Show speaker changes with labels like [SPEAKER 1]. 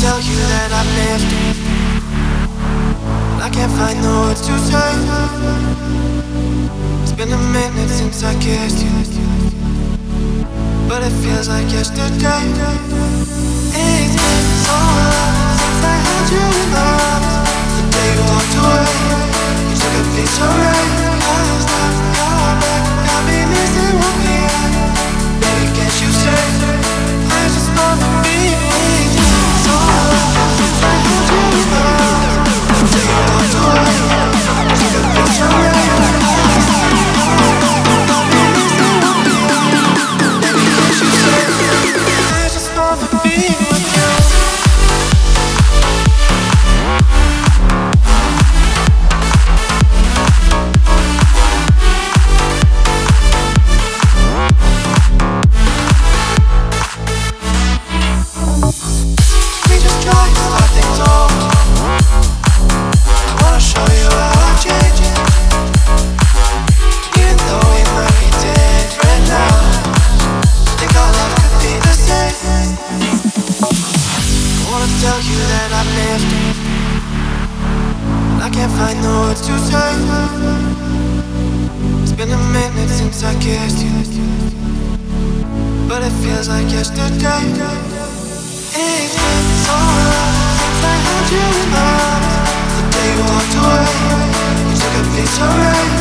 [SPEAKER 1] Tell you that I've. But I can't find the words to say. It's been a minute since I kissed you. But it feels like yesterday. It's been so long since I had you in my tell that I missed you. I can't find the words to say. It's been a minute since I kissed you, but it feels like yesterday. It's been so long since I had you in my arms. The day you walked away, you took a piece of rain.